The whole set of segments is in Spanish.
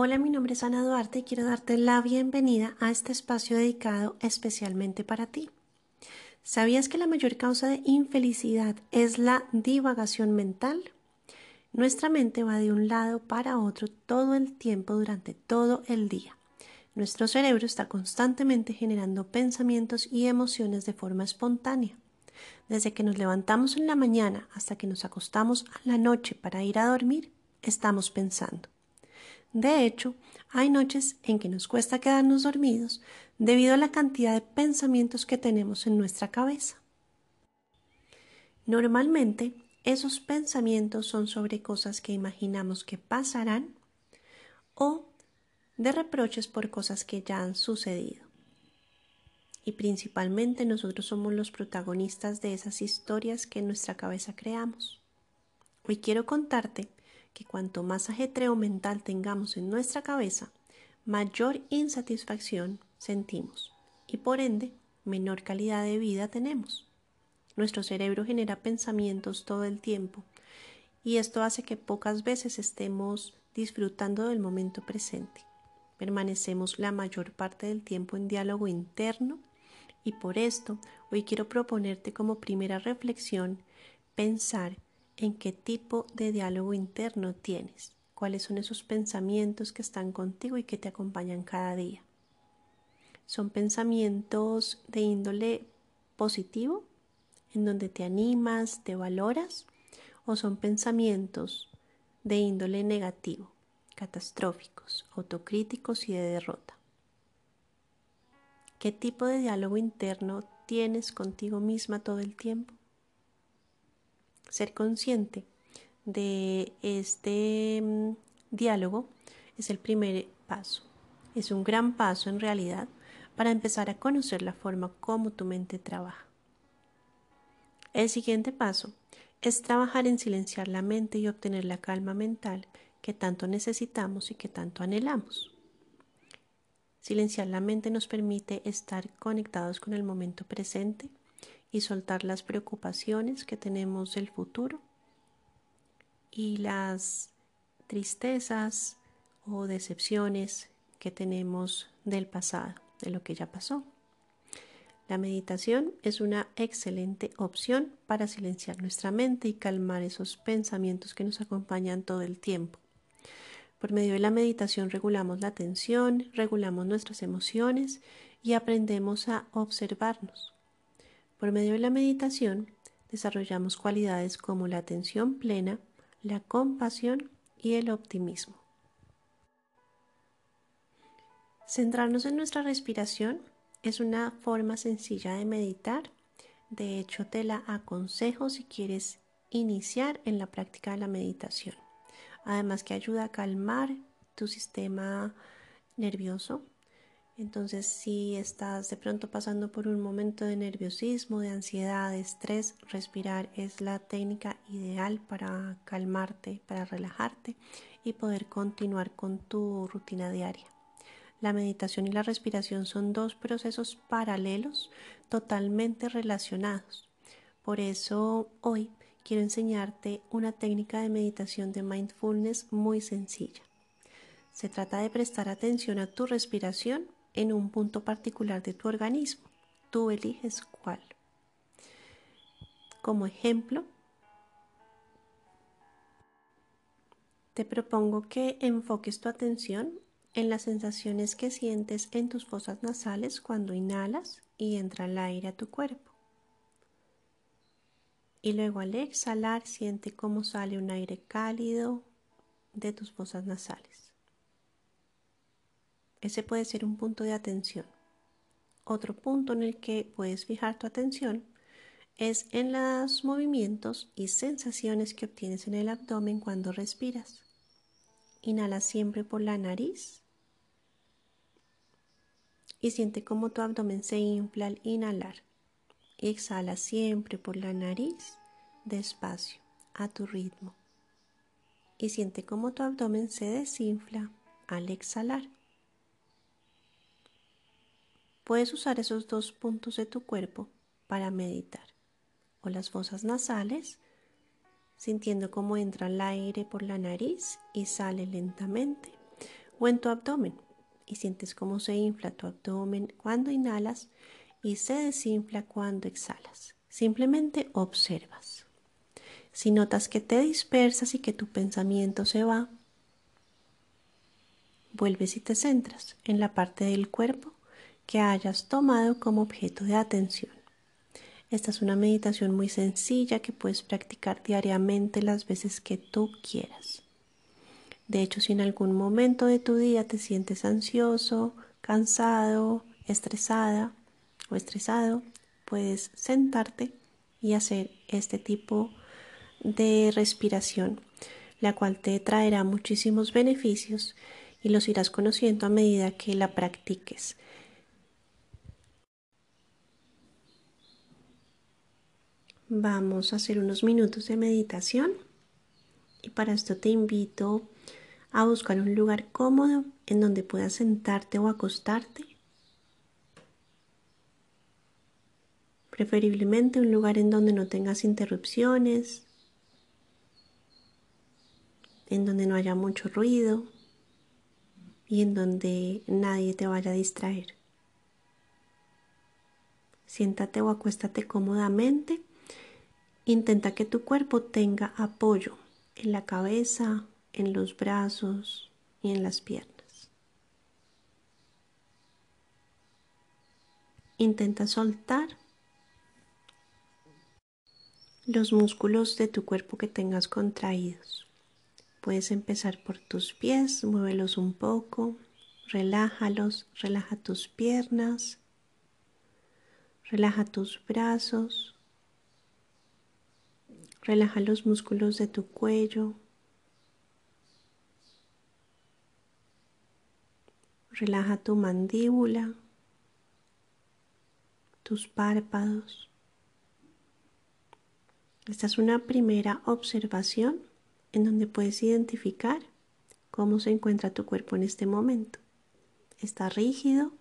Hola, mi nombre es Ana Duarte y quiero darte la bienvenida a este espacio dedicado especialmente para ti. ¿Sabías que la mayor causa de infelicidad es la divagación mental? Nuestra mente va de un lado para otro todo el tiempo durante todo el día. Nuestro cerebro está constantemente generando pensamientos y emociones de forma espontánea. Desde que nos levantamos en la mañana hasta que nos acostamos a la noche para ir a dormir, estamos pensando. De hecho, hay noches en que nos cuesta quedarnos dormidos debido a la cantidad de pensamientos que tenemos en nuestra cabeza. Normalmente, esos pensamientos son sobre cosas que imaginamos que pasarán o de reproches por cosas que ya han sucedido. Y principalmente nosotros somos los protagonistas de esas historias que en nuestra cabeza creamos. Hoy quiero contarte que cuanto más ajetreo mental tengamos en nuestra cabeza, mayor insatisfacción sentimos y por ende menor calidad de vida tenemos. Nuestro cerebro genera pensamientos todo el tiempo y esto hace que pocas veces estemos disfrutando del momento presente. Permanecemos la mayor parte del tiempo en diálogo interno y por esto hoy quiero proponerte como primera reflexión pensar en qué tipo de diálogo interno tienes, cuáles son esos pensamientos que están contigo y que te acompañan cada día. ¿Son pensamientos de índole positivo, en donde te animas, te valoras? ¿O son pensamientos de índole negativo, catastróficos, autocríticos y de derrota? ¿Qué tipo de diálogo interno tienes contigo misma todo el tiempo? Ser consciente de este mm, diálogo es el primer paso. Es un gran paso en realidad para empezar a conocer la forma como tu mente trabaja. El siguiente paso es trabajar en silenciar la mente y obtener la calma mental que tanto necesitamos y que tanto anhelamos. Silenciar la mente nos permite estar conectados con el momento presente y soltar las preocupaciones que tenemos del futuro y las tristezas o decepciones que tenemos del pasado, de lo que ya pasó. La meditación es una excelente opción para silenciar nuestra mente y calmar esos pensamientos que nos acompañan todo el tiempo. Por medio de la meditación regulamos la atención, regulamos nuestras emociones y aprendemos a observarnos. Por medio de la meditación desarrollamos cualidades como la atención plena, la compasión y el optimismo. Centrarnos en nuestra respiración es una forma sencilla de meditar. De hecho, te la aconsejo si quieres iniciar en la práctica de la meditación. Además que ayuda a calmar tu sistema nervioso, entonces, si estás de pronto pasando por un momento de nerviosismo, de ansiedad, de estrés, respirar es la técnica ideal para calmarte, para relajarte y poder continuar con tu rutina diaria. La meditación y la respiración son dos procesos paralelos totalmente relacionados. Por eso hoy quiero enseñarte una técnica de meditación de mindfulness muy sencilla. Se trata de prestar atención a tu respiración en un punto particular de tu organismo. Tú eliges cuál. Como ejemplo, te propongo que enfoques tu atención en las sensaciones que sientes en tus fosas nasales cuando inhalas y entra el aire a tu cuerpo. Y luego al exhalar siente cómo sale un aire cálido de tus fosas nasales. Ese puede ser un punto de atención. Otro punto en el que puedes fijar tu atención es en los movimientos y sensaciones que obtienes en el abdomen cuando respiras. Inhala siempre por la nariz y siente cómo tu abdomen se infla al inhalar. Exhala siempre por la nariz despacio, a tu ritmo. Y siente cómo tu abdomen se desinfla al exhalar. Puedes usar esos dos puntos de tu cuerpo para meditar. O las fosas nasales, sintiendo cómo entra el aire por la nariz y sale lentamente. o en tu abdomen y sientes cómo se infla tu abdomen cuando inhalas y se desinfla cuando exhalas. Simplemente observas. Si notas que te dispersas y que tu pensamiento se va, vuelves y te centras en la parte del cuerpo que hayas tomado como objeto de atención. Esta es una meditación muy sencilla que puedes practicar diariamente las veces que tú quieras. De hecho, si en algún momento de tu día te sientes ansioso, cansado, estresada o estresado, puedes sentarte y hacer este tipo de respiración, la cual te traerá muchísimos beneficios y los irás conociendo a medida que la practiques. Vamos a hacer unos minutos de meditación y para esto te invito a buscar un lugar cómodo en donde puedas sentarte o acostarte. Preferiblemente un lugar en donde no tengas interrupciones, en donde no haya mucho ruido y en donde nadie te vaya a distraer. Siéntate o acuéstate cómodamente Intenta que tu cuerpo tenga apoyo en la cabeza, en los brazos y en las piernas. Intenta soltar los músculos de tu cuerpo que tengas contraídos. Puedes empezar por tus pies, muévelos un poco, relájalos, relaja tus piernas, relaja tus brazos, Relaja los músculos de tu cuello. Relaja tu mandíbula, tus párpados. Esta es una primera observación en donde puedes identificar cómo se encuentra tu cuerpo en este momento. ¿Está rígido?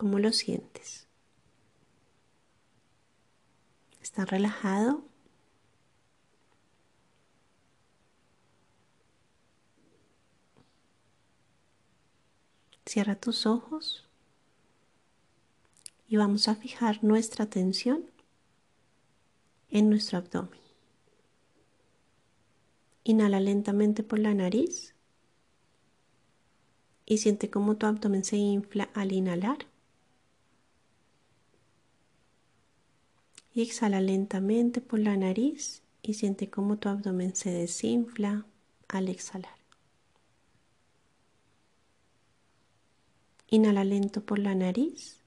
¿Cómo lo sientes? ¿Estás relajado? Cierra tus ojos y vamos a fijar nuestra atención en nuestro abdomen. Inhala lentamente por la nariz y siente cómo tu abdomen se infla al inhalar y exhala lentamente por la nariz y siente cómo tu abdomen se desinfla al exhalar. Inhala lento por la nariz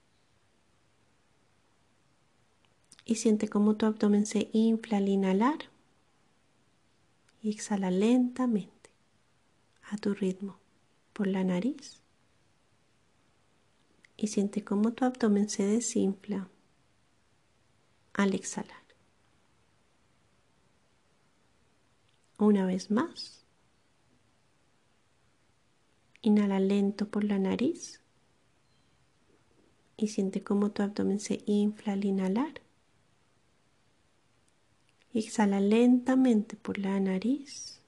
y siente cómo tu abdomen se infla al inhalar y exhala lentamente a tu ritmo por la nariz y siente cómo tu abdomen se desinfla al exhalar. Una vez más. Inhala lento por la nariz y siente cómo tu abdomen se infla al inhalar. Exhala lentamente por la nariz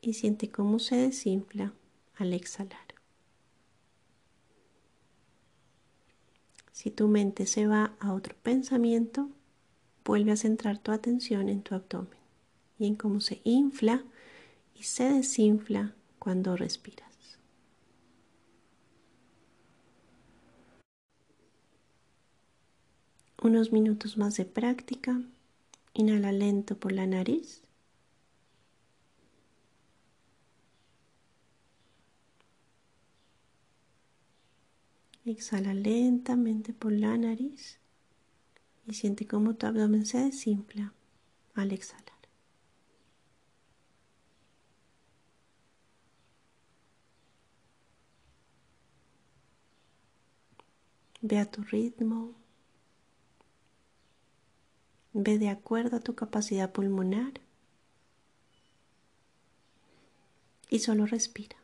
y siente cómo se desinfla al exhalar. Si tu mente se va a otro pensamiento, vuelve a centrar tu atención en tu abdomen y en cómo se infla y se desinfla cuando respiras. Unos minutos más de práctica. Inhala lento por la nariz. Exhala lentamente por la nariz y siente cómo tu abdomen se desinfla al exhalar. Ve a tu ritmo. Ve de acuerdo a tu capacidad pulmonar. Y solo respira.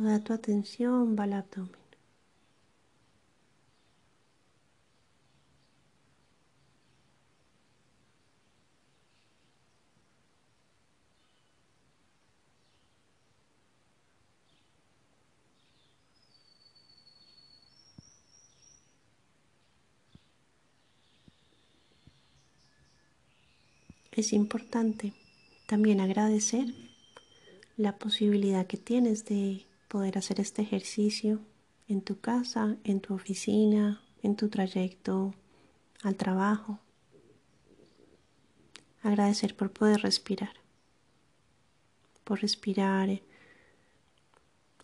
Toda tu atención va al abdomen. Es importante también agradecer la posibilidad que tienes de poder hacer este ejercicio en tu casa, en tu oficina, en tu trayecto al trabajo. Agradecer por poder respirar, por respirar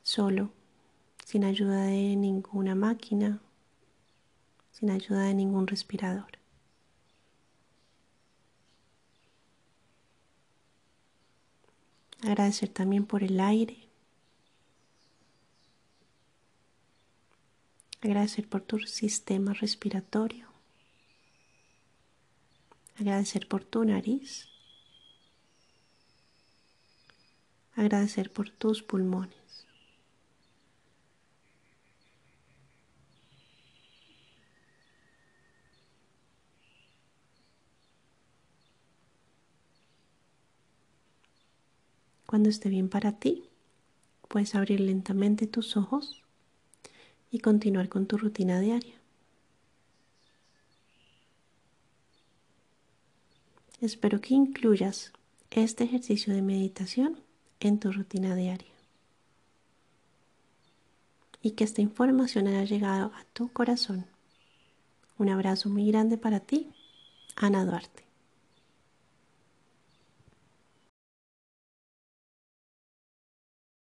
solo, sin ayuda de ninguna máquina, sin ayuda de ningún respirador. Agradecer también por el aire. Agradecer por tu sistema respiratorio. Agradecer por tu nariz. Agradecer por tus pulmones. Cuando esté bien para ti, puedes abrir lentamente tus ojos y continuar con tu rutina diaria. Espero que incluyas este ejercicio de meditación en tu rutina diaria y que esta información haya llegado a tu corazón. Un abrazo muy grande para ti, Ana Duarte.